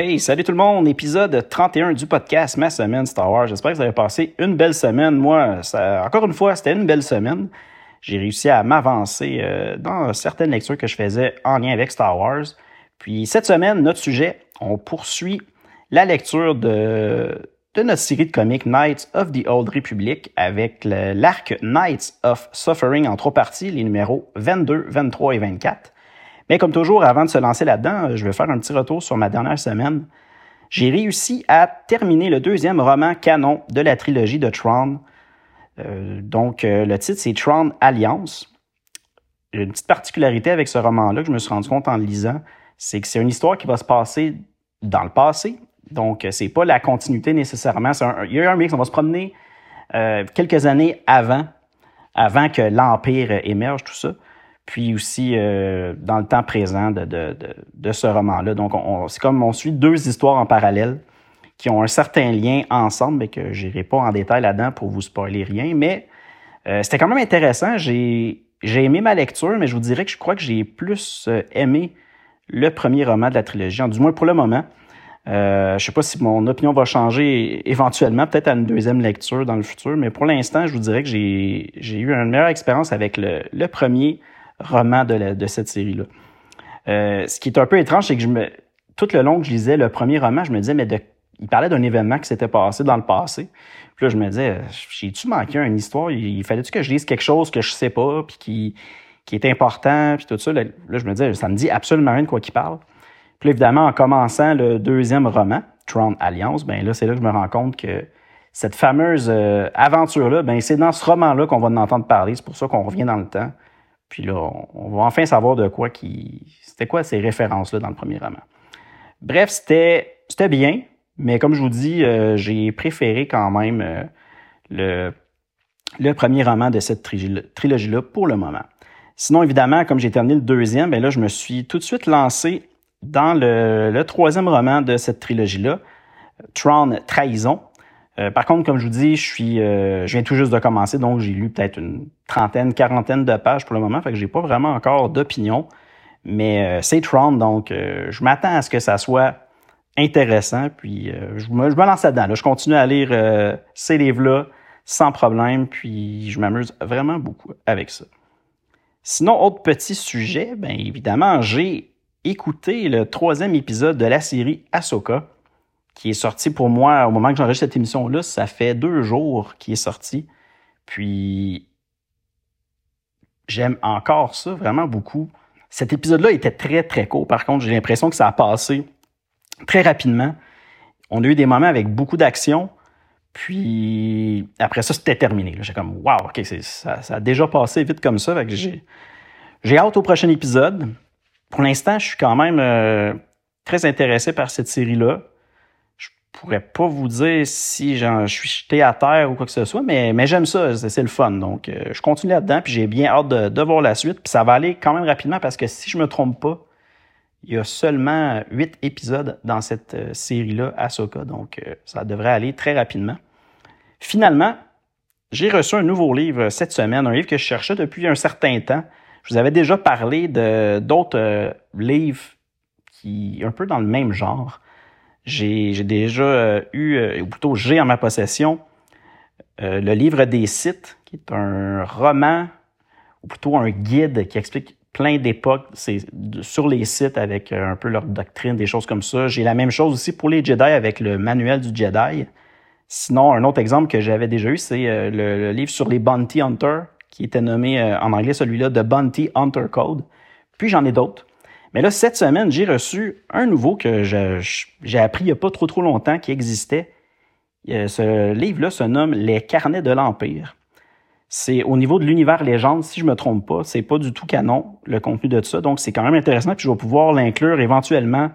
Hey, salut tout le monde, épisode 31 du podcast Ma semaine Star Wars. J'espère que vous avez passé une belle semaine. Moi, encore une fois, c'était une belle semaine. J'ai réussi à m'avancer euh, dans certaines lectures que je faisais en lien avec Star Wars. Puis cette semaine, notre sujet, on poursuit la lecture de, de notre série de comics Knights of the Old Republic avec l'arc Knights of Suffering en trois parties, les numéros 22, 23 et 24. Mais comme toujours, avant de se lancer là-dedans, je vais faire un petit retour sur ma dernière semaine. J'ai réussi à terminer le deuxième roman canon de la trilogie de Tron. Euh, donc, euh, le titre, c'est Tron Alliance. Une petite particularité avec ce roman-là que je me suis rendu compte en le lisant, c'est que c'est une histoire qui va se passer dans le passé. Donc, c'est pas la continuité nécessairement. il y a un mix, on va se promener euh, quelques années avant, avant que l'Empire émerge, tout ça puis aussi euh, dans le temps présent de, de, de, ce roman-là. Donc, on, c'est comme on suit deux histoires en parallèle qui ont un certain lien ensemble, mais que je n'irai pas en détail là-dedans pour vous spoiler rien. Mais euh, c'était quand même intéressant. J'ai, j'ai aimé ma lecture, mais je vous dirais que je crois que j'ai plus euh, aimé le premier roman de la trilogie, du moins pour le moment. Euh, je ne sais pas si mon opinion va changer éventuellement, peut-être à une deuxième lecture dans le futur, mais pour l'instant, je vous dirais que j'ai, j'ai eu une meilleure expérience avec le, le premier roman de, cette série-là. Euh, ce qui est un peu étrange, c'est que tout le long que je lisais le premier roman, je me disais, mais il parlait d'un événement qui s'était passé dans le passé. Puis là, je me disais, j'ai-tu manqué une histoire? Il, fallait-tu que je lise quelque chose que je sais pas, puis qui, qui est important, puis tout ça? Là, je me disais, ça me dit absolument rien de quoi qu'il parle. Puis là, évidemment, en commençant le deuxième roman, Tron Alliance, ben là, c'est là que je me rends compte que cette fameuse euh, aventure-là, ben c'est dans ce roman-là qu'on va en entendre parler. C'est pour ça qu'on revient dans le temps. Puis là, on va enfin savoir de quoi qui. C'était quoi ces références-là dans le premier roman. Bref, c'était, bien, mais comme je vous dis, euh, j'ai préféré quand même euh, le, le premier roman de cette trilogie-là pour le moment. Sinon, évidemment, comme j'ai terminé le deuxième, ben là, je me suis tout de suite lancé dans le, le troisième roman de cette trilogie-là, Tron Trahison, euh, par contre, comme je vous dis, euh, je viens tout juste de commencer, donc j'ai lu peut-être une trentaine, quarantaine de pages pour le moment, fait que j'ai pas vraiment encore d'opinion. Mais euh, c'est Tron, donc je m'attends à ce que ça soit intéressant, puis je me, lance là-dedans. Là. Je continue à lire ces livres-là sans problème, puis je m'amuse vraiment beaucoup avec ça. Sinon, autre petit sujet, bien évidemment, j'ai écouté le troisième épisode de la série Ahsoka qui est sorti pour moi au moment que j'enregistre cette émission-là. Ça fait deux jours qu'il est sorti. Puis, j'aime encore ça vraiment beaucoup. Cet épisode-là était très, très court. Par contre, j'ai l'impression que ça a passé très rapidement. On a eu des moments avec beaucoup d'action. Puis, après ça, c'était terminé. J'ai comme, wow, OK, ça, ça, a déjà passé vite comme ça. j'ai, hâte au prochain épisode. Pour l'instant, je suis quand même euh, très intéressé par cette série-là pourrais pas vous dire si je suis jeté à terre ou quoi que ce soit, mais, mais j'aime ça, c'est le fun. Donc, euh, je continue là-dedans, puis j'ai bien hâte de, voir la suite. Puis ça va aller quand même rapidement parce que si je me trompe pas, il y a seulement huit épisodes dans cette euh, série-là, Ahsoka. Donc, euh, ça devrait aller très rapidement. Finalement, j'ai reçu un nouveau livre cette semaine, un livre que je cherchais depuis un certain temps. Je vous avais déjà parlé de d'autres livres qui un peu dans le même genre. J'ai déjà euh, eu, euh, ou plutôt j'ai en ma possession, euh, le livre des sites, qui est un roman, ou plutôt un guide qui explique plein d'époques sur les sites avec un peu leur doctrine, des choses comme ça. J'ai la même chose aussi pour les Jedi avec le manuel du Jedi. Sinon, un autre exemple que j'avais déjà eu, c'est le, livre sur les Bounty Hunters, qui était nommé en anglais celui-là The Bounty Hunter Code. Puis j'en ai d'autres. Mais là, cette semaine, j'ai reçu un nouveau que j'ai appris il n'y a pas trop trop longtemps qui existait. Ce livre-là se nomme Les carnets de l'Empire. C'est au niveau de l'univers légende, si je me trompe pas, c'est pas du tout canon le contenu de ça, donc c'est quand même intéressant. Puis je vais pouvoir l'inclure éventuellement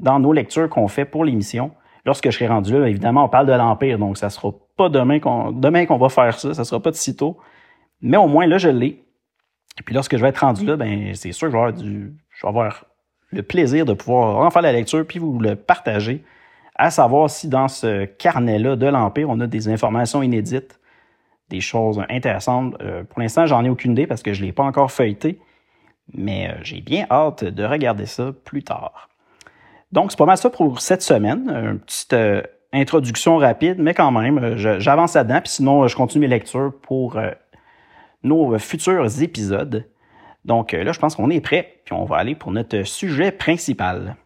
dans nos lectures qu'on fait pour l'émission. Lorsque je serai rendu là, évidemment, on parle de l'Empire, donc ça sera pas demain qu'on va faire ça, ça sera pas de sitôt. Mais au moins là, je l'ai. Puis lorsque je vais être rendu là, ben c'est sûr que je vais avoir du, je vais avoir le plaisir de pouvoir en faire la lecture puis vous le partager, à savoir si dans ce carnet-là de l'Empire, on a des informations inédites, des choses intéressantes. Euh, pour l'instant, j'en ai aucune idée parce que je ne l'ai pas encore feuilleté, mais euh, j'ai bien hâte de regarder ça plus tard. Donc, c'est pas mal ça pour cette semaine. Une petite euh, introduction rapide, mais quand même, j'avance là-dedans, puis sinon, je continue mes lectures pour nos futurs épisodes. Donc là, je pense qu'on est prêt, puis on va aller pour notre sujet principal.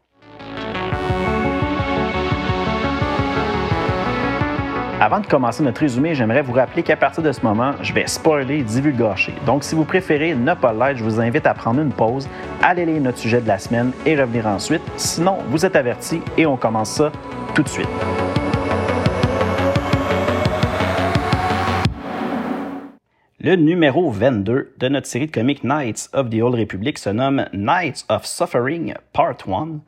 Avant de commencer notre résumé, j'aimerais vous rappeler qu'à partir de ce moment, je vais spoiler et divulgacher. Donc, si vous préférez ne pas l'être, je vous invite à prendre une pause, aller lire notre sujet de la semaine et revenir ensuite. Sinon, vous êtes avertis et on commence ça tout de suite. Le numéro 22 de notre série de comics Knights of the Old Republic se nomme Knights of Suffering Part 1.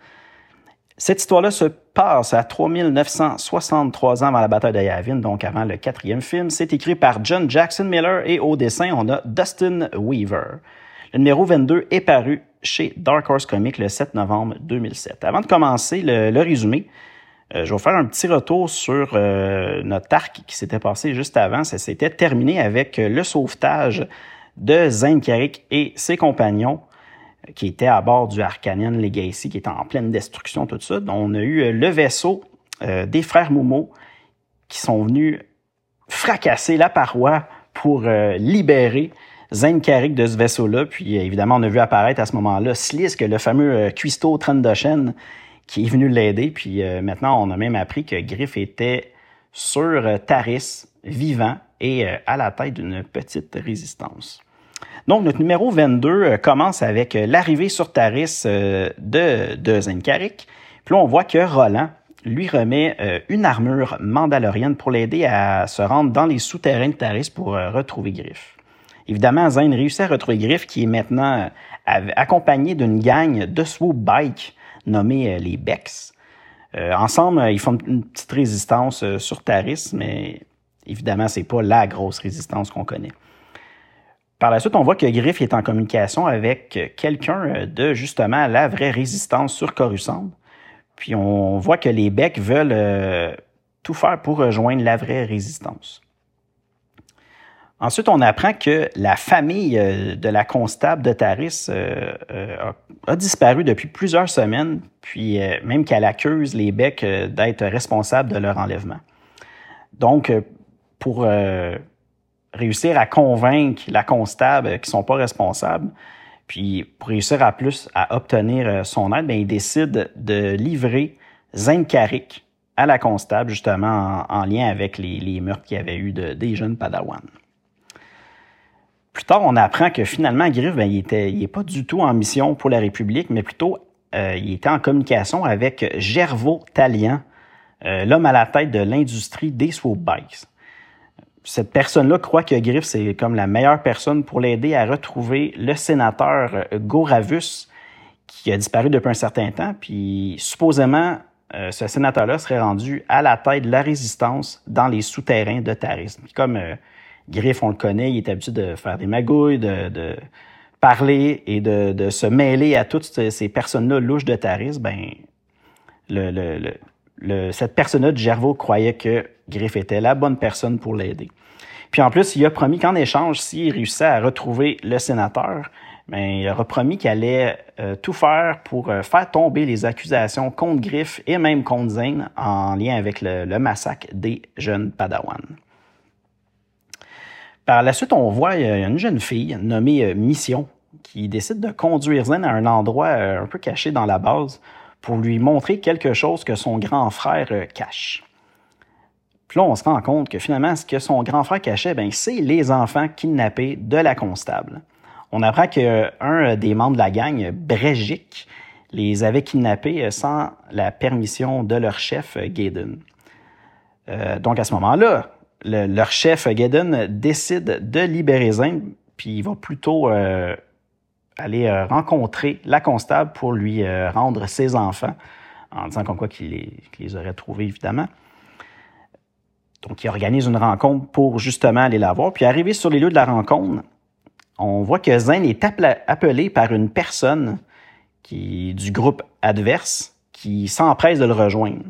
Cette histoire-là se passe à 3963 ans avant la bataille de Yavin, donc avant le quatrième film. C'est écrit par John Jackson Miller et au dessin, on a Dustin Weaver. Le numéro 22 est paru chez Dark Horse Comics le 7 novembre 2007. Avant de commencer le, résumé, euh, je vais faire un petit retour sur euh, notre arc qui s'était passé juste avant. Ça s'était terminé avec le sauvetage de Zane Carrick et ses compagnons qui était à bord du Arcanian Legacy, qui était en pleine destruction, tout ça. On a eu euh, le vaisseau euh, des frères Momo qui sont venus fracasser la paroi pour euh, libérer Zane Carrick de ce vaisseau-là. Puis évidemment, on a vu apparaître à ce moment-là Slisk, le fameux cuistot Trendoshen, qui est venu l'aider. Puis maintenant, on a même appris que Griff était sur Taris, vivant et à la tête d'une petite résistance. Donc, notre numéro 22 euh, commence avec euh, l'arrivée sur Taris euh, de, de. Puis là, on voit que Roland lui remet une armure mandalorienne pour l'aider à se rendre dans les souterrains de Taris pour retrouver Griff. Évidemment, Zen réussit à retrouver Griff, qui est maintenant accompagné d'une gang de swoop bike nommée les Bex. ensemble, ils font une petite résistance sur Taris, mais évidemment, c'est pas la grosse résistance qu'on connaît. Par la suite, on voit que Griff est en communication avec quelqu'un de justement la vraie résistance sur Coruscant. Puis on voit que les Becs veulent euh, tout faire pour rejoindre la vraie résistance. Ensuite, on apprend que la famille euh, de la constable de Taris euh, a, disparu depuis plusieurs semaines, puis même qu'elle accuse les Becs d'être responsables de leur enlèvement. Donc, pour réussir à convaincre la constable qui sont pas responsables, puis pour réussir à plus à obtenir euh, son aide, bien, il décide de livrer Zenkarik à la constable, justement en, lien avec les, les meurtres qu'il y avait eu de, des jeunes Padawan. Plus tard, on apprend que finalement, Griff, ben, il était, il est pas du tout en mission pour la République, mais plutôt, euh, il était en communication avec Gervaux Talian, euh, l'homme à la tête de l'industrie des swoop bikes cette personne-là croit que Griff, c'est comme la meilleure personne pour l'aider à retrouver le sénateur euh, Goravus, qui a disparu depuis un certain temps. Puis, supposément, ce sénateur-là serait rendu à la tête de la résistance dans les souterrains de Taris. Puis comme Griff, on le connaît, il est habitué de faire des magouilles, de, parler et de, se mêler à toutes ces personnes-là louches de Taris, ben, le, le, cette personne-là de Gervaux croyait que Griff était la bonne personne pour l'aider. Puis en plus, il a promis qu'en échange, s'il réussissait à retrouver le sénateur, ben, il a promis qu'il allait euh, tout faire pour euh, faire tomber les accusations contre Griff et même contre Zane en lien avec le, massacre des jeunes Padawan. Par la suite, on voit une jeune fille nommée euh, Mission qui décide de conduire Zane à un endroit un peu caché dans la base pour lui montrer quelque chose que son grand frère euh, cache. Puis là, on se rend compte que finalement, ce que son grand frère cachait, ben, c'est les enfants kidnappés de la constable. On apprend qu'un euh, des membres de la gang, Bregic, les avait kidnappés euh, sans la permission de leur chef, Gaydon. donc à ce moment-là, leur chef Gaiden décide de libérer Zane, puis il va plutôt aller rencontrer la constable pour lui rendre ses enfants, en disant comme quoi qu'il les, les, aurait trouvés, évidemment. Donc, il organise une rencontre pour justement aller la voir. Puis, arrivé sur les lieux de la rencontre, on voit que Zane est appelé par une personne qui, du groupe adverse qui s'empresse de le rejoindre.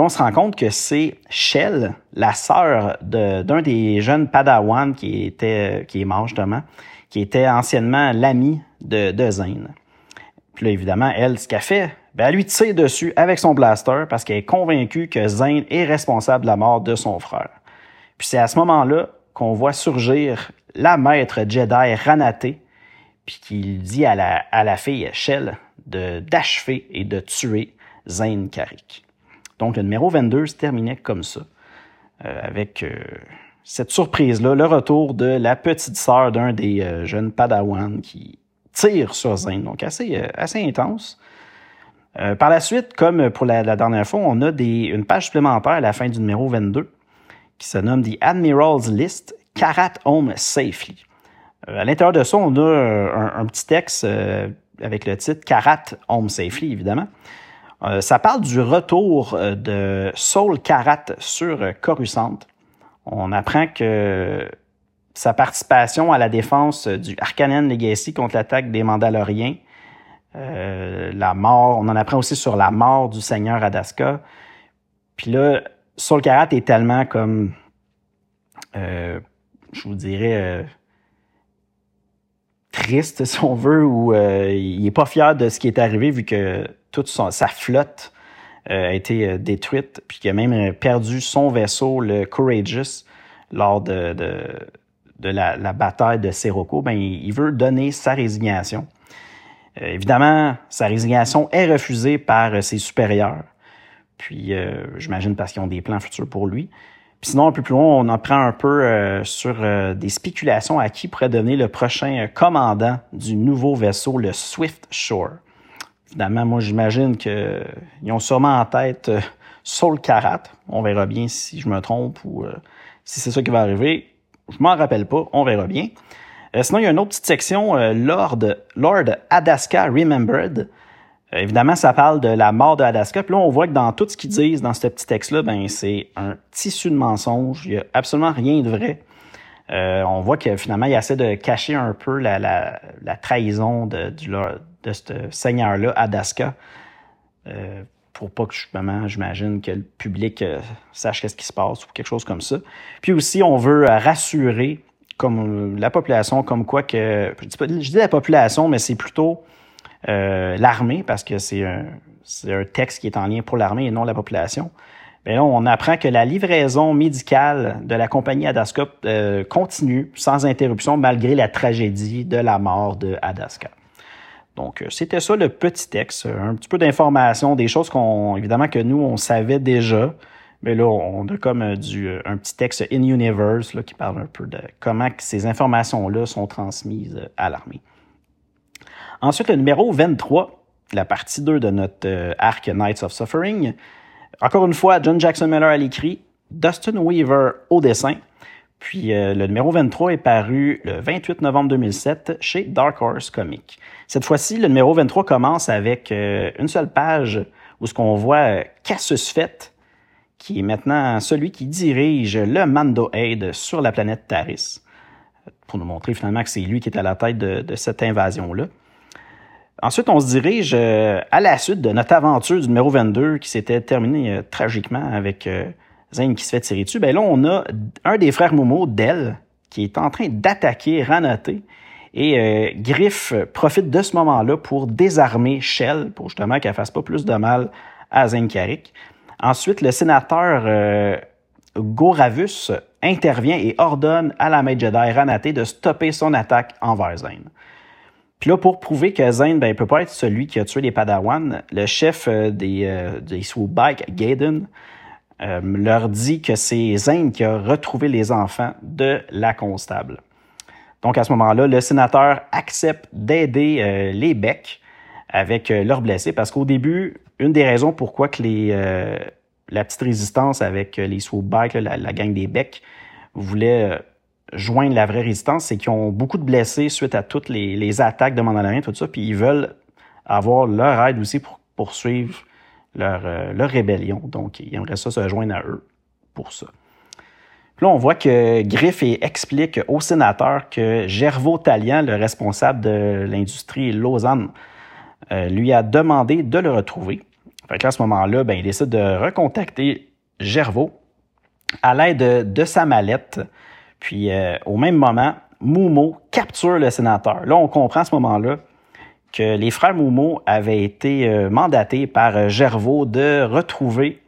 On se rend compte que c'est Shell, la sœur d'un des jeunes Padawan qui, était, qui est mort justement, qui était anciennement l'ami de, de Zane. Puis là, évidemment, elle, ce qu'elle fait, ben, elle lui tire dessus avec son blaster parce qu'elle est convaincue que Zane est responsable de la mort de son frère. Puis c'est à ce moment-là qu'on voit surgir la maître Jedi Ranaté, puis qu'il dit à la, à la fille Shell d'achever et de tuer Zane Carrick. Donc le numéro 22 se terminait comme ça, euh, avec euh, cette surprise-là, le retour de la petite sœur d'un des euh, jeunes Padawan qui tire sur Zane. Donc assez, assez intense. par la suite, comme pour la, dernière fois, on a des, une page supplémentaire à la fin du numéro 22 qui se nomme The Admiral's List Karat Home Safely. à l'intérieur de ça, on a un, un petit texte avec le titre Karat Home Safely, évidemment. Euh, ça parle du retour euh, de Saul Karat sur euh, Coruscant. On apprend que sa participation à la défense du Arcanen Legacy contre l'attaque des Mandaloriens, la mort, on en apprend aussi sur la mort du Seigneur Adaska. Puis là, Saul Karat est tellement comme, je vous dirais, triste, si on veut, ou il est pas fier de ce qui est arrivé vu que toute sa flotte euh, a été euh, détruite, puis qu'il a même euh, perdu son vaisseau, le Courageous, lors de, la, bataille de Sirocco, ben, il, veut donner sa résignation. évidemment, sa résignation est refusée par ses supérieurs. Puis, j'imagine parce qu'ils ont des plans futurs pour lui. Puis sinon, un peu plus loin, on en prend un peu sur des spéculations à qui pourrait donner le prochain commandant du nouveau vaisseau, le Swift Shore. Évidemment, moi, j'imagine qu'ils ont sûrement en tête euh, Saul Karat. On verra bien si je me trompe ou euh, si c'est ça qui va arriver. Je m'en rappelle pas. On verra bien. Euh, sinon, il y a une autre petite section, Lord, Lord Adaska Remembered. évidemment, ça parle de la mort de Adaska. Puis là, on voit que dans tout ce qu'ils disent dans ce petit texte-là, ben c'est un tissu de mensonges. Il n'y a absolument rien de vrai. on voit que finalement, il essaie de cacher un peu la, la, la trahison de, du, de ce seigneur-là, Adaska, euh, pour pas que, justement, j'imagine que le public euh, sache ce qui se passe ou quelque chose comme ça. Puis aussi, on veut euh, rassurer comme la population, comme quoi que, je dis, la population, mais c'est plutôt l'armée, parce que c'est un, un texte qui est en lien pour l'armée et non la population. Mais là, on apprend que la livraison médicale de la compagnie Adaska continue sans interruption malgré la tragédie de la mort de Adaska. Donc, euh, c'était ça le petit texte, un petit peu d'informations, des choses qu'on, évidemment, que nous, on savait déjà. Mais là, on a comme euh, du, euh, un petit texte in-universe qui parle un peu de comment ces informations-là sont transmises à l'armée. Ensuite, le numéro 23, la partie 2 de notre arc Knights of Suffering. Encore une fois, John Jackson Miller à l'écrit, Dustin Weaver au dessin. Puis euh, le numéro 23 est paru le 28 novembre 2007 chez Dark Horse Comics. Cette fois-ci, le numéro 23 commence avec euh, une seule page où ce qu'on voit euh, Cassius Fett, qui est maintenant celui qui dirige le Mando Aid sur la planète Taris, pour nous montrer finalement que c'est lui qui est à la tête de, de cette invasion-là. Ensuite, on se dirige à la suite de notre aventure du numéro 22 qui s'était terminée tragiquement avec Zane qui se fait tirer dessus, ben là, on a un des frères Momo, Del, qui est en train d'attaquer Ranoté. Et euh, Griff profite de ce moment-là pour désarmer Shell, pour justement qu'elle fasse pas plus de mal à Zane Carrick. Ensuite, le sénateur euh, Goravus intervient et ordonne à la Maître Jedi Ranaté de stopper son attaque envers Zane. Puis là, pour prouver que Zane ben, peut pas être celui qui a tué les Padawan, le chef euh, des, euh, des Gaiden, euh, leur dit que c'est Zane qui a retrouvé les enfants de la constable. Donc à ce moment-là, le sénateur accepte d'aider euh, les Becs avec euh, leurs blessés parce qu'au début, une des raisons pourquoi que les, la petite résistance avec les swoop bikes, la, gang des becs, voulait joindre la vraie résistance, c'est qu'ils ont beaucoup de blessés suite à toutes les, attaques de Mandalorian, tout ça, puis ils veulent avoir leur aide aussi pour poursuivre leur, leur rébellion. Donc, ils aimeraient ça se joindre à eux pour ça. là, on voit que Griff explique au sénateur que Gervaux Talian, le responsable de l'industrie Lausanne, euh, lui a demandé de le retrouver. Fait à ce moment-là, ben, il décide de recontacter Gervaux à l'aide de, sa mallette. Puis euh, au même moment, Moumo capture le sénateur. Là, on comprend à ce moment-là que les frères Moumo avaient été euh, mandatés par Gervaux de retrouver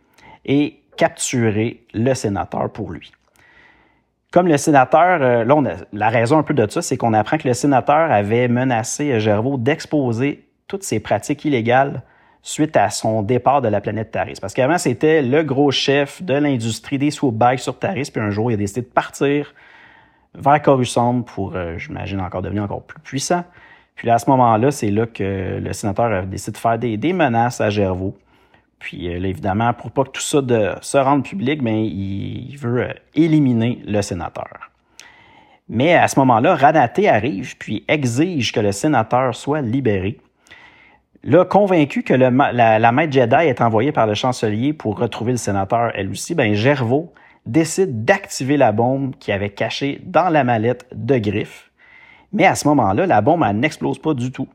et capturer le sénateur pour lui. Comme le sénateur, là, la raison un peu de ça, c'est qu'on apprend que le sénateur avait menacé Gervaux d'exposer toutes ces pratiques illégales suite à son départ de la planète Taris. Parce qu'avant, c'était le gros chef de l'industrie des swoop sur Taris, puis un jour, il a décidé de partir vers Coruscant pour, euh, j'imagine, encore devenir encore plus puissant. Puis là, à ce moment-là, c'est là que le sénateur a décidé de faire des, menaces à Gervaux. Puis euh, là, évidemment, pour pas que tout ça se rende public, ben, il, veut euh, éliminer le sénateur. Mais à ce moment-là, Ranaté arrive puis exige que le sénateur soit libéré. Là, convaincu que la, la, maître Jedi est envoyée par le chancelier pour retrouver le sénateur, elle aussi, ben Gervaux décide d'activer la bombe qui avait cachée dans la mallette de Griff. Mais à ce moment-là, la bombe n'explose pas du tout.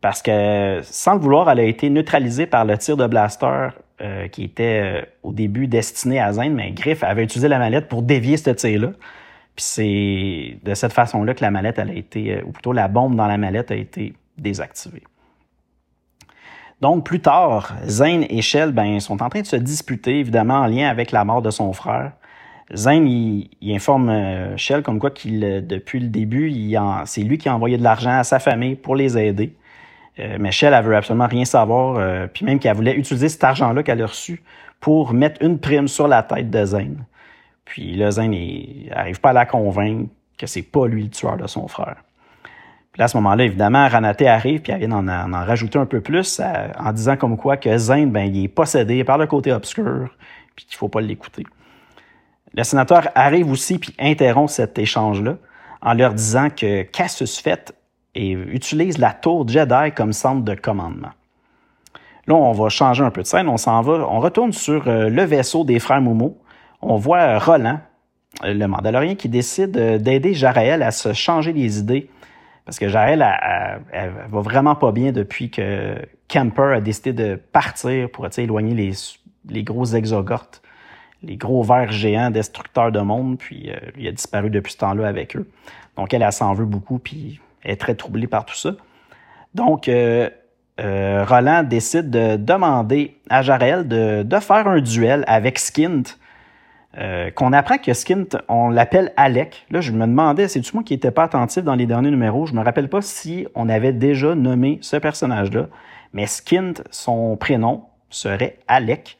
Parce que, sans le vouloir, elle a été neutralisée par le tir de blaster euh, qui était euh, au début destiné à Zane, mais Griff avait utilisé la mallette pour dévier ce tir-là. Puis c'est de cette façon-là que la mallette, a été, euh, ou plutôt la bombe dans la mallette a été désactivée. Donc, plus tard, Zane et Shell ben, sont en train de se disputer, évidemment, en lien avec la mort de son frère. Zane, il, informe euh, Shell comme quoi qu'il, euh, depuis le début, c'est lui qui a envoyé de l'argent à sa famille pour les aider. Euh, mais Shell, elle veut absolument rien savoir, puis même qu'elle voulait utiliser cet argent-là qu'elle a reçu pour mettre une prime sur la tête de Zane. Puis là, Zane n'arrive pas à la convaincre que c'est pas lui le tueur de son frère. Puis à ce moment-là, évidemment, Ranaté arrive, puis elle vient en, en, rajouter un peu plus en disant comme quoi que Zane, ben, il est possédé par le côté obscur, puis qu'il faut pas l'écouter. Le sénateur arrive aussi, puis interrompt cet échange-là en leur disant que Cassius Fett utilise la tour Jedi comme centre de commandement. Là, on va changer un peu de scène, on s'en va, on retourne sur euh, le vaisseau des frères Momo. On voit Roland, le Mandalorien, qui décide euh, d'aider Jarael à se changer les idées parce que Jaël, elle, va vraiment pas bien depuis que Kemper a décidé de partir pour éloigner les, les gros exogortes, les gros vers géants destructeurs de monde, puis euh, il a disparu depuis ce temps-là avec eux. Donc elle, s'en veut beaucoup, puis est très troublée par tout ça. Donc, euh, euh, Roland décide de demander à Jarel de, faire un duel avec Skint, qu'on apprend que Skint, on l'appelle Alec. Là, je me demandais, c'est-tu moi qui n'étais pas attentif dans les derniers numéros? Je me rappelle pas si on avait déjà nommé ce personnage-là, mais Skint, son prénom serait Alec.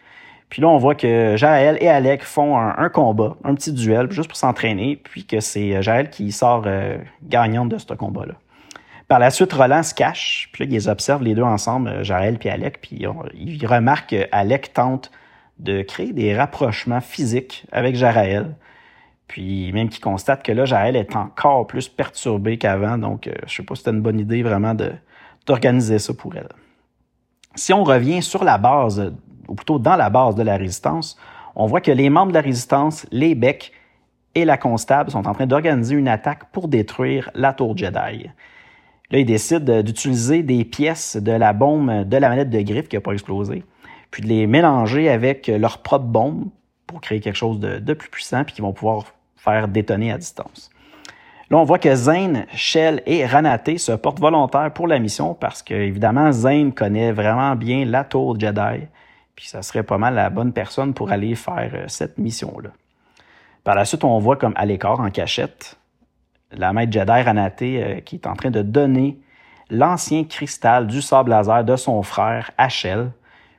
Puis là, on voit que Jaël et Alec font un, combat, un petit duel, juste pour s'entraîner, puis que c'est Jaël qui sort euh, gagnante de ce combat-là. Par la suite, Roland se cache, puis là, ils observent les deux ensemble, euh, Jaël puis Alec, puis il remarque qu'Alec tente de créer des rapprochements physiques avec Jaraël. Puis même qu'il constate que là, Jaraël est encore plus perturbé qu'avant. Donc, euh, je sais pas si c'était une bonne idée vraiment d'organiser ça pour elle. Si on revient sur la base, ou plutôt dans la base de la résistance, on voit que les membres de la résistance, les Becs et la Constable sont en train d'organiser une attaque pour détruire la tour Jedi. Là, ils décident d'utiliser des pièces de la bombe de la manette de griffe qui n'a pas explosé puis de les mélanger avec leur propre bombe pour créer quelque chose de, plus puissant, puis qu'ils vont pouvoir faire détonner à distance. Là, on voit que Zane, Shell et Ranaté se portent volontaires pour la mission parce que, évidemment, Zane connaît vraiment bien la tour Jedi, puis ça serait pas mal la bonne personne pour aller faire euh, cette mission-là. Par la suite, on voit comme à l'écart, en cachette, la maître Jedi Ranaté euh, qui est en train de donner l'ancien cristal du sable laser de son frère Shell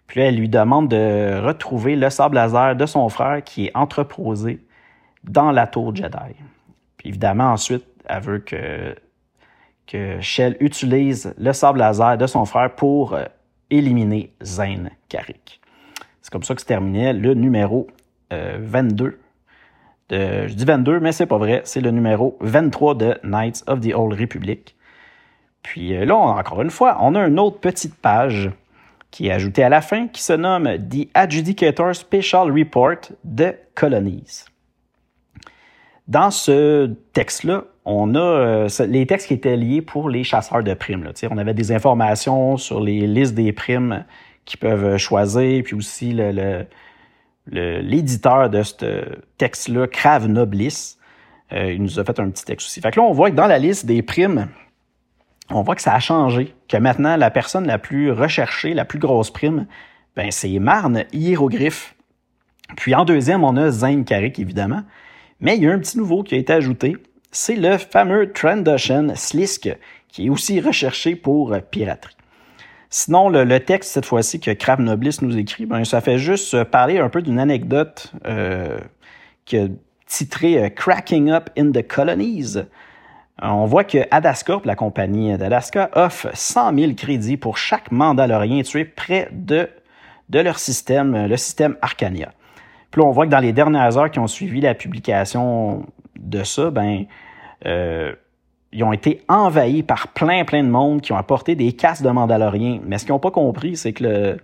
puis là, elle lui demande de retrouver le sable laser de son frère qui est entreposé dans la tour Jedi. Puis évidemment, ensuite, elle veut que, que Shell utilise le sable laser de son frère pour euh, éliminer Zane Carrick. C'est comme ça que se terminait le numéro 22. De, je dis 22, mais c'est pas vrai. C'est le numéro 23 de Knights of the Old Republic. Puis là, encore une fois, on a une autre petite page qui est ajoutée à la fin qui se nomme The Adjudicator Special Report de Colonies. Dans ce texte-là, on a euh, les textes qui étaient liés pour les chasseurs de primes. On avait des informations sur les listes des primes qu'ils peuvent choisir, puis aussi le, l'éditeur de ce texte-là, Crave Noblis, euh, il nous a fait un petit texte aussi. Fait que là, on voit que dans la liste des primes, on voit que ça a changé, que maintenant, la personne la plus recherchée, la plus grosse prime, ben, c'est Marne Hiéroglyphe. Puis en deuxième, on a Zane Carrick, évidemment. Mais il y a un petit nouveau qui a été ajouté. C'est le fameux Trandoshan Slisk, qui est aussi recherché pour piraterie. Sinon, le, texte, cette fois-ci, que Crab Noblis nous écrit, ben, ça fait juste parler un peu d'une anecdote euh, qui a titré euh, Cracking Up in the Colonies. On voit que Adascorp, la compagnie d'Adaska, offre 100 000 crédits pour chaque Mandalorien tué près de, de leur système, le système Arcania. Puis là, on voit que dans les dernières heures qui ont suivi la publication de ça, ben, euh, ils ont été envahis par plein, plein de monde qui ont apporté des casques de Mandaloriens. Mais ce qu'ils n'ont pas compris, c'est que le,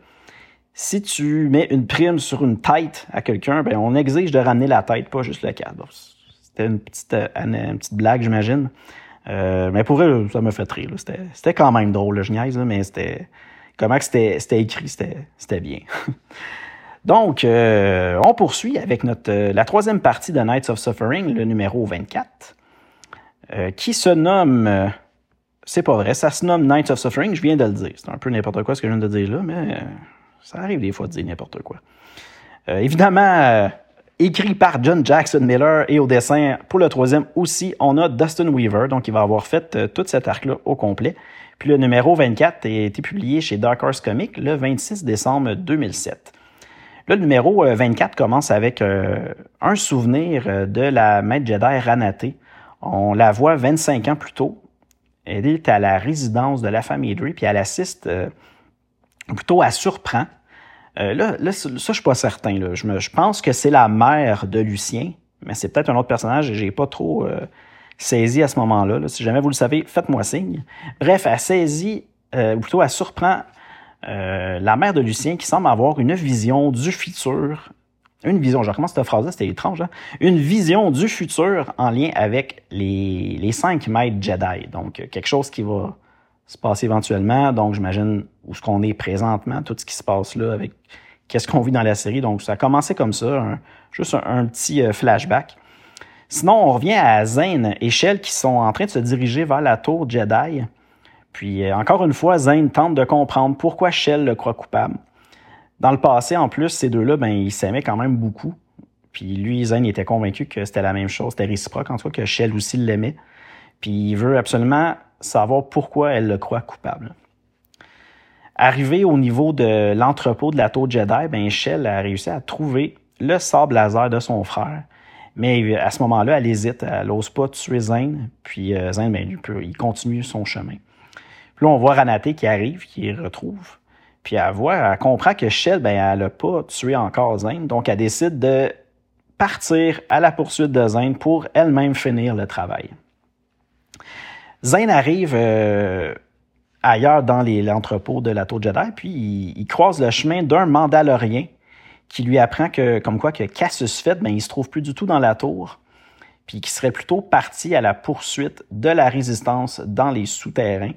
si tu mets une prime sur une tête à quelqu'un, ben, on exige de ramener la tête, pas juste le casque. C'était une petite, euh, une petite blague, j'imagine. Euh, mais pour eux, ça me fait rire. C'était quand même drôle, je niaise, mais c'était comment c'était écrit, c'était bien. Donc, euh, on poursuit avec notre, la troisième partie de Nights of Suffering, le numéro 24, qui se nomme, c'est pas vrai, ça se nomme Nights of Suffering, je viens de le dire. C'est un peu n'importe quoi ce que je viens de dire là, mais ça arrive des fois de dire n'importe quoi. évidemment, écrit par John Jackson Miller et au dessin pour le troisième aussi, on a Dustin Weaver, donc il va avoir fait euh, tout cet arc-là au complet. Puis le numéro 24 a été publié chez Dark Horse Comics le 26 décembre 2007. le numéro 24 euh, commence avec euh, un souvenir de la maître Jedi Ranaté. On la voit 25 ans plus tôt. Elle est à la résidence de la famille Dre, puis elle assiste, plutôt à surprend euh, là, là, ça, je suis pas certain. Là. Je, pense que c'est la mère de Lucien, mais c'est peut-être un autre personnage et j'ai pas trop euh, saisi à ce moment-là. Si jamais vous le savez, faites-moi signe. Bref, elle saisit, euh, ou plutôt elle surprend la mère de Lucien qui semble avoir une vision du futur. Une vision, je recommence cette phrase-là, c'était étrange. Hein? Une vision du futur en lien avec les, les cinq maîtres Jedi. Donc, quelque chose qui va se passer éventuellement. Donc, j'imagine où ce qu'on est présentement, tout ce qui se passe là avec qu'est-ce qu'on vit dans la série. Donc, ça a commencé comme ça, juste un, petit euh, flashback. Sinon, on revient à Zane et Shell qui sont en train de se diriger vers la tour Jedi. Puis, euh, encore une fois, Zane tente de comprendre pourquoi Shell le croit coupable. Dans le passé, en plus, ces deux-là, ben, ils s'aimaient quand même beaucoup. Puis lui, Zane était convaincu que c'était la même chose, c'était réciproque en tout cas, que Shell aussi l'aimait. Puis il veut absolument savoir pourquoi elle le croit coupable. Arrivé au niveau de l'entrepôt de la tour Jedi, ben Shell a réussi à trouver le sable laser de son frère. Mais à ce moment-là, elle hésite, elle n'ose pas tuer Zane, puis euh, Zane, ben, il continue son chemin. Puis là, on voit Ranaté qui arrive, qui retrouve, puis elle voit, elle comprend que Shell, ben, elle n'a pas tué encore Zane, donc elle décide de partir à la poursuite de Zane pour elle-même finir le travail. Zane arrive euh, ailleurs dans l'entrepôt de la Tour Jedi, puis il, croise le chemin d'un Mandalorien qui lui apprend que, comme quoi, que Cassius Fett, ben, il se trouve plus du tout dans la tour, puis qui serait plutôt parti à la poursuite de la résistance dans les souterrains.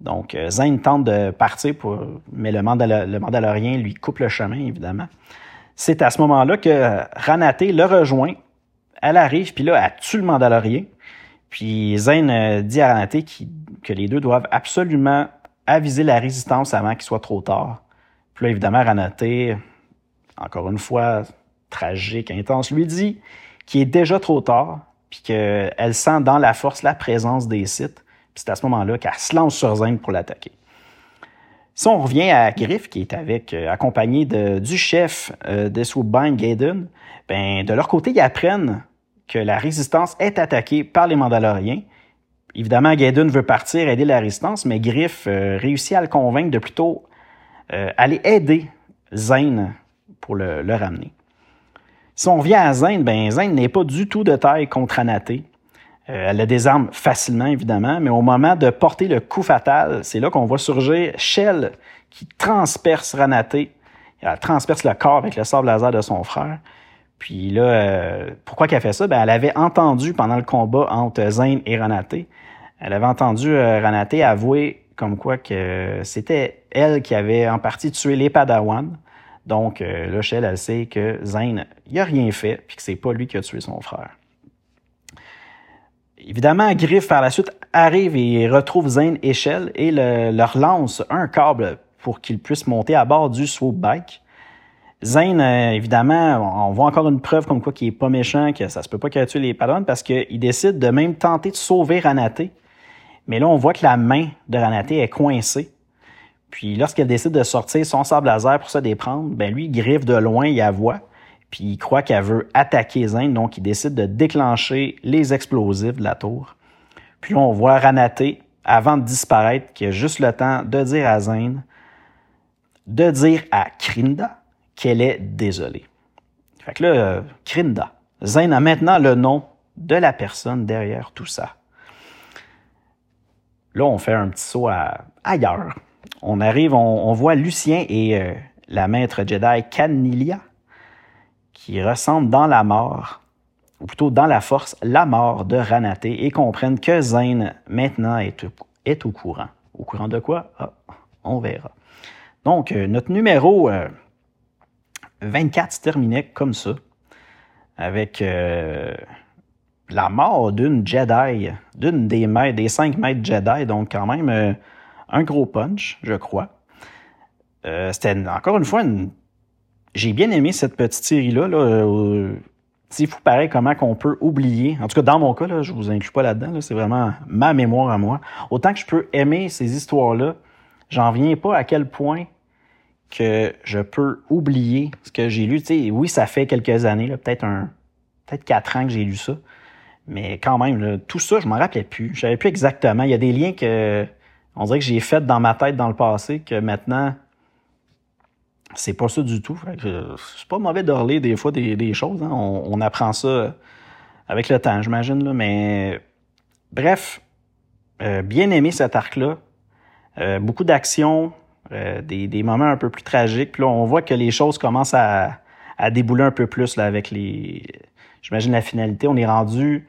Donc, euh, Zane tente de partir, pour, mais le, Mandalorien lui coupe le chemin, évidemment. C'est à ce moment-là que Ranaté le rejoint. Elle arrive, puis là, elle tue le Mandalorien. Puis Zane euh, dit à Ranaté que les deux doivent absolument aviser la résistance avant qu'il soit trop tard. Puis là, évidemment, Ranaté, encore une fois, tragique, intense, lui dit qu'il est déjà trop tard, puis qu'elle sent dans la force la présence des sites. C'est à ce moment-là qu'elle se lance sur Zane pour l'attaquer. Si on revient à Griff, qui est avec, euh, accompagné de, du chef euh, de Swoopbind, Gaiden, ben, de leur côté, ils apprennent que la résistance est attaquée par les Mandaloriens. Évidemment, Gaiden veut partir aider la résistance, mais Griff euh, réussit à le convaincre de plutôt euh, aller aider Zane pour le, ramener. Si on vient à Zane, ben Zane n'est pas du tout de taille contre Anaté. Euh, elle la désarme facilement, évidemment, mais au moment de porter le coup fatal, c'est là qu'on voit surgir Shell qui transperce Ranaté. Elle transperce le corps avec le sable laser de son frère. Puis là, euh, pourquoi qu'elle fait ça? Ben, elle avait entendu pendant le combat entre Zane et Ranaté, elle avait entendu euh, Ranaté avouer comme quoi que c'était elle qui avait en partie tué les Padawan. Donc euh, là, Shell, elle sait que Zane, il a rien fait, puis que c'est pas lui qui a tué son frère. Évidemment, Griff, par la suite, arrive et retrouve Zane et Shell et leur lance un câble pour qu'ils puissent monter à bord du swoop bike. Zane, euh, évidemment, on voit encore une preuve comme quoi qu'il est pas méchant, que ça se peut pas qu'il tué les Padawan parce qu'il décide de même tenter de sauver Ranaté. Mais là, on voit que la main de Ranaté est coincée. Puis lorsqu'elle décide de sortir son sable laser pour se déprendre, ben lui, il griffe de loin, il la voit. Puis il croit qu'elle veut attaquer Zane, donc il décide de déclencher les explosifs de la tour. Puis là, on voit Ranaté, avant de disparaître, qui a juste le temps de dire à Zane, de dire à Krinda qu'elle est désolée. Fait que là, Krinda. Zane a maintenant le nom de la personne derrière tout ça. Là, on fait un petit saut ailleurs. On arrive, on, voit Lucien et euh, la maître Jedi Canilia qui ressentent dans la mort, ou plutôt dans la force, la mort de Ranaté et comprennent que Zane maintenant est, au courant. Au courant de quoi? Ah, on verra. Donc, euh, notre numéro 24 euh, se terminait comme ça, avec la mort d'une Jedi, d'une des maîtres, des cinq maîtres Jedi, donc quand même euh, un gros punch, je crois. Euh, c'était encore une fois une... J'ai bien aimé cette petite série-là. Là, euh, c'est fou pareil comment qu'on peut oublier. En tout cas, dans mon cas, là, je vous inclus pas là-dedans. c'est vraiment ma mémoire à moi. Autant que je peux aimer ces histoires-là, j'en viens pas à quel point que je peux oublier ce que j'ai lu. sais, oui, ça fait quelques années, peut-être un peut-être quatre ans que j'ai lu ça. Mais quand même, tout ça, je m'en rappelais plus. Je savais plus exactement. Il y a des liens que on dirait que j'ai fait dans ma tête dans le passé que maintenant c'est pas ça du tout. C'est pas mauvais d'orler des fois des, choses. Hein. On, apprend ça avec le temps, j'imagine. Mais bref, euh, bien aimé cet arc-là. Euh, beaucoup d'action, euh, des, moments un peu plus tragiques. Puis là, on voit que les choses commencent à, débouler un peu plus avec les. J'imagine la finalité. On est rendu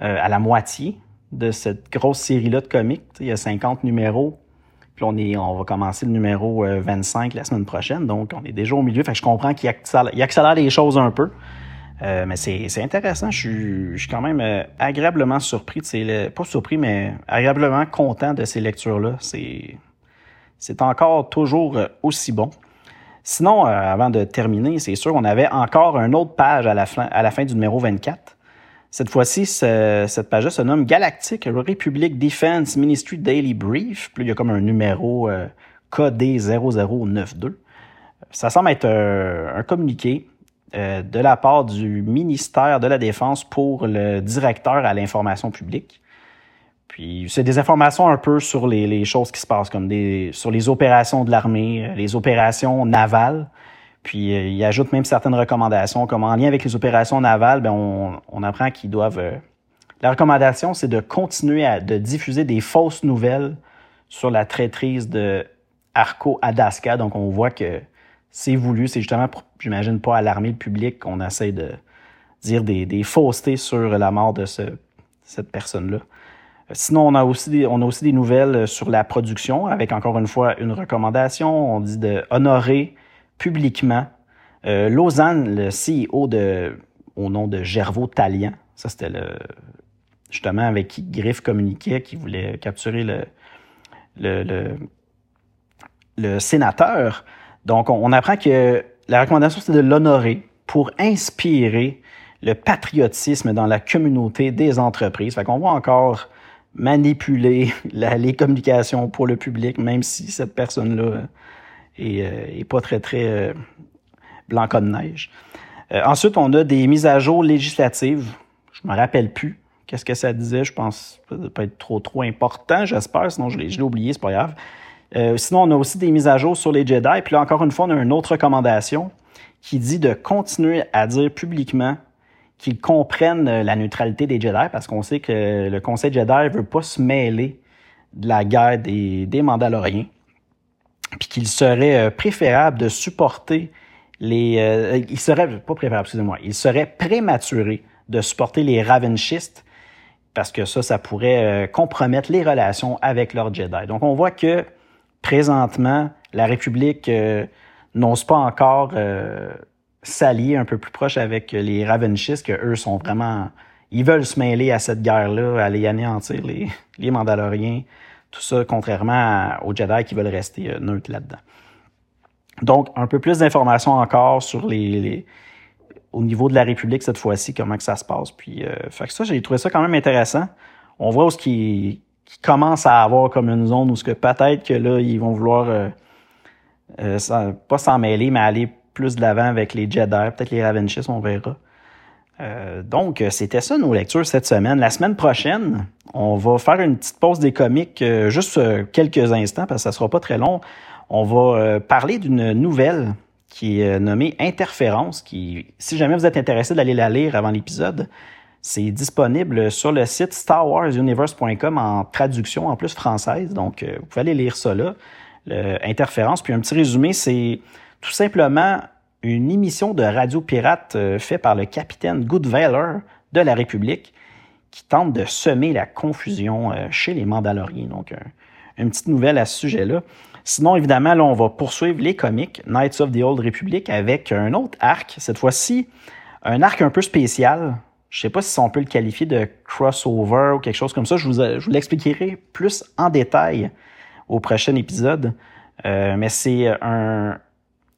euh, à la moitié de cette grosse série-là de comics. il y a 50 numéros. On, est, on va commencer le numéro 25 euh, la semaine prochaine. Donc, on est déjà au milieu. Je comprends qu'il accélère, les choses un peu. Euh, mais c'est intéressant. Je suis, quand même agréablement surpris. Pas surpris, mais agréablement content de ces lectures-là. C'est encore toujours aussi bon. Sinon, avant de terminer, c'est sûr, on avait encore une autre page à la fin du numéro 24. Cette fois-ci, cette page-là se nomme Galactic Republic Defense Ministry Daily Brief. Puis il y a comme un numéro euh, codé 0092. Ça semble être un, communiqué euh, de la part du ministère de la Défense pour le directeur à l'information publique. Puis c'est des informations un peu sur les, les, choses qui se passent, comme des, sur les opérations de l'armée, euh, les opérations navales. Puis euh, il ajoute même certaines recommandations, comme en lien avec les opérations navales, ben, on, apprend qu'ils doivent. Euh, la recommandation, c'est de continuer à de diffuser des fausses nouvelles sur la traîtrise de Arco Adaska. Donc on voit que c'est voulu, c'est justement pour, j'imagine, pas alarmer le public qu'on essaie de dire des, faussetés sur la mort de ce, cette personne-là. Sinon, on a, aussi des, on a aussi des nouvelles sur la production, avec encore une fois une recommandation. On dit de honorer publiquement. Euh, Lausanne, le CEO au nom de Gervaux Talian, ça c'était le, justement avec qui Griff communiquait, qui voulait capturer le, le, le, sénateur. Donc on, apprend que la recommandation c'est de l'honorer pour inspirer le patriotisme dans la communauté des entreprises. Fait qu'on voit encore manipuler les communications pour le public, même si cette personne-là et, euh, pas très, très euh, blanc comme neige. Euh, ensuite, on a des mises à jour législatives. Je me rappelle plus. Qu'est-ce que ça disait? Je pense que ça peut être trop, trop important, j'espère, sinon je l'ai oublié, c'est pas grave. sinon, on a aussi des mises à jour sur les Jedi. Puis là, encore une fois, on a une autre recommandation qui dit de continuer à dire publiquement qu'ils comprennent la neutralité des Jedi, parce qu'on sait que le Conseil Jedi ne veut pas se mêler de la guerre des, des Mandaloriens, puis qu'il serait euh, préférable de supporter les... Euh, il serait, pas préférable, excusez-moi, il serait prématuré de supporter les Ravenchistes, parce que ça, ça pourrait euh, compromettre les relations avec leurs Jedi. Donc on voit que présentement, la République n'ose pas encore s'allier un peu plus proche avec les Ravenchistes, que eux sont vraiment... Ils veulent se mêler à cette guerre-là, aller anéantir les, les Mandaloriens, tout ça, contrairement aux Jedi qui veulent rester euh, neutres là-dedans. Donc, un peu plus d'informations encore sur les, au niveau de la République cette fois-ci, comment que ça se passe. Puis, euh, fait que ça, j'ai trouvé ça quand même intéressant. On voit où ce qui, commence à avoir comme une zone où ce que peut-être que là, ils vont vouloir euh, euh pas s'en mêler, mais aller plus de l'avant avec les Jedi, peut-être les Ravenships, on verra. Euh, donc, c'était ça nos lectures cette semaine. La semaine prochaine, on va faire une petite pause des comiques, euh, juste euh, quelques instants, parce que ça sera pas très long. On va parler d'une nouvelle qui est nommée Interférence, qui, si jamais vous êtes intéressé d'aller la lire avant l'épisode, c'est disponible sur le site starwarsuniverse.com en traduction, en plus française. Donc, vous pouvez aller lire ça là. Interférence. Puis un petit résumé, c'est tout simplement une émission de radio pirate euh, faite par le capitaine Goodvalor de la République qui tente de semer la confusion euh, chez les Mandaloriens. Donc, une petite nouvelle à ce sujet-là. Sinon, évidemment, là, on va poursuivre les comics Knights of the Old Republic avec un autre arc, cette fois-ci, un arc un peu spécial. Je sais pas si on peut le qualifier de crossover ou quelque chose comme ça. Je vous, je vous l'expliquerai plus en détail au prochain épisode. Euh, mais c'est un,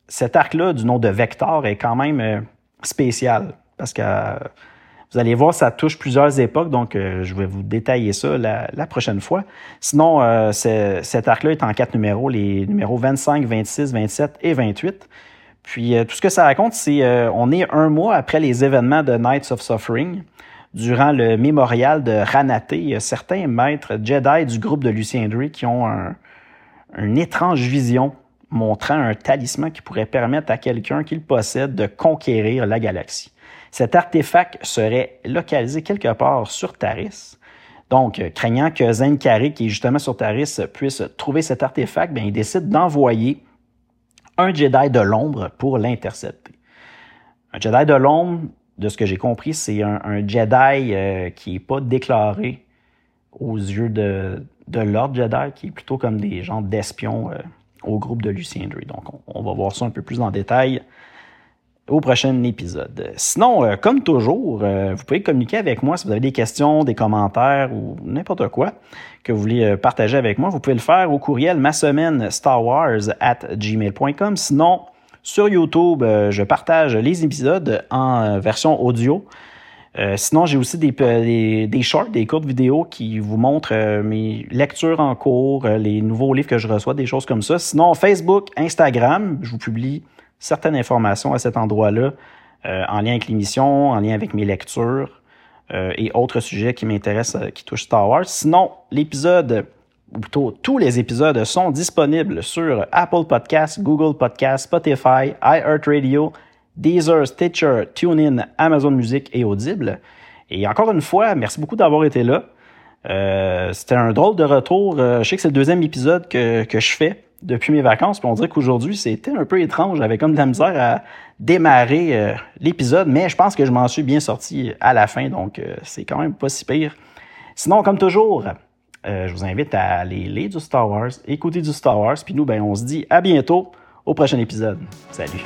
cet arc-là du nom de Vector est quand même euh, spécial parce que euh, vous allez voir, ça touche plusieurs époques, donc euh, je vais vous détailler ça la, prochaine fois. Sinon, cet arc-là est en quatre numéros, les numéros 25, 26, 27 et 28. Puis tout ce que ça raconte, c'est on est un mois après les événements de Knights of Suffering. Durant le mémorial de Ranaté, il y a certains maîtres Jedi du groupe de Lucien Drey qui ont un, une étrange vision montrant un talisman qui pourrait permettre à quelqu'un qui le possède de conquérir la galaxie. Cet artefact serait localisé quelque part sur Taris. Donc, craignant que Zenkari, qui est justement sur Taris, puisse trouver cet artefact, bien, il décide d'envoyer un Jedi de l'ombre pour l'intercepter. Un Jedi de l'ombre, de ce que j'ai compris, c'est un, Jedi euh, qui n'est pas déclaré aux yeux de, de l'ordre Jedi, qui est plutôt comme des gens d'espions euh, au groupe de Lucien Drey. Donc, on, va voir ça un peu plus en détail au prochain épisode. Sinon, euh, comme toujours, euh, vous pouvez communiquer avec moi si vous avez des questions, des commentaires ou n'importe quoi que vous voulez euh, partager avec moi. Vous pouvez le faire au courriel ma semaine starwars at gmail.com. Sinon, sur YouTube, je partage les épisodes en version audio. Euh, sinon, j'ai aussi des, des, des, shorts, des courtes vidéos qui vous montrent euh, mes lectures en cours, euh, les nouveaux livres que je reçois, des choses comme ça. Sinon, Facebook, Instagram, je vous publie certaines informations à cet endroit-là en lien avec l'émission, en lien avec mes lectures et autres sujets qui m'intéressent, qui touchent Star Wars. Sinon, l'épisode, ou plutôt tous les épisodes sont disponibles sur Apple Podcasts, Google Podcasts, Spotify, iHeartRadio, Deezer, Stitcher, TuneIn, Amazon Music et Audible. Et encore une fois, merci beaucoup d'avoir été là. Euh, c'était un drôle de retour. Euh, je sais que c'est le deuxième épisode que, que je fais depuis mes vacances. Puis on dirait qu'aujourd'hui, c'était un peu étrange. J'avais comme de la misère à démarrer euh, l'épisode, mais je pense que je m'en suis bien sorti à la fin, donc c'est quand même pas si pire. Sinon, comme toujours, je vous invite à aller lire du Star Wars, écouter du Star Wars, puis nous, ben, on se dit à bientôt au prochain épisode. Salut!